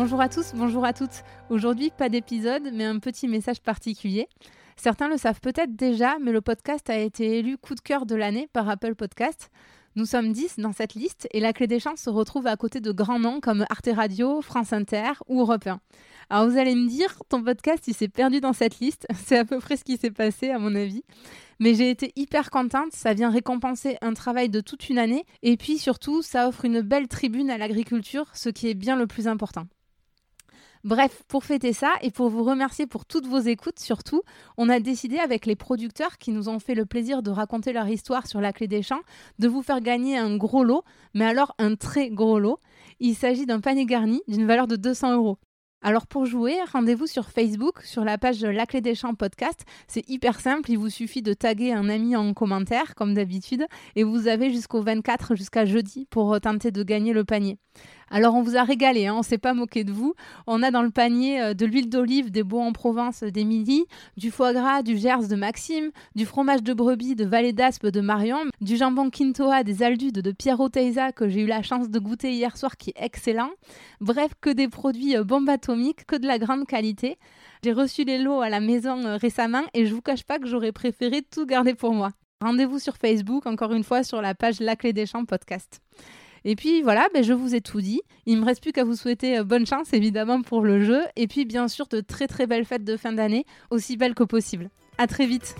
Bonjour à tous, bonjour à toutes. Aujourd'hui, pas d'épisode, mais un petit message particulier. Certains le savent peut-être déjà, mais le podcast a été élu coup de cœur de l'année par Apple Podcast. Nous sommes 10 dans cette liste et la clé des chances se retrouve à côté de grands noms comme Arte Radio, France Inter ou Europe 1. Alors vous allez me dire, ton podcast il s'est perdu dans cette liste, c'est à peu près ce qui s'est passé à mon avis. Mais j'ai été hyper contente, ça vient récompenser un travail de toute une année et puis surtout ça offre une belle tribune à l'agriculture, ce qui est bien le plus important. Bref, pour fêter ça et pour vous remercier pour toutes vos écoutes surtout, on a décidé avec les producteurs qui nous ont fait le plaisir de raconter leur histoire sur la clé des champs de vous faire gagner un gros lot, mais alors un très gros lot. Il s'agit d'un panier garni d'une valeur de 200 euros. Alors pour jouer, rendez-vous sur Facebook, sur la page La Clé des Champs podcast. C'est hyper simple, il vous suffit de taguer un ami en commentaire, comme d'habitude, et vous avez jusqu'au 24, jusqu'à jeudi, pour tenter de gagner le panier. Alors on vous a régalé, hein, on s'est pas moqué de vous. On a dans le panier euh, de l'huile d'olive des Beaux en Provence d'Émilie, du foie gras du Gers de Maxime, du fromage de brebis de Vallée d'Aspe de Marion, du jambon Quintoa des Aldudes de Piero Teiza que j'ai eu la chance de goûter hier soir qui est excellent. Bref, que des produits euh, bombes atomiques, que de la grande qualité. J'ai reçu les lots à la maison euh, récemment et je vous cache pas que j'aurais préféré tout garder pour moi. Rendez-vous sur Facebook, encore une fois, sur la page La Clé des Champs podcast. Et puis voilà, ben, je vous ai tout dit. Il ne me reste plus qu'à vous souhaiter euh, bonne chance évidemment pour le jeu. Et puis bien sûr de très très belles fêtes de fin d'année, aussi belles que possible. À très vite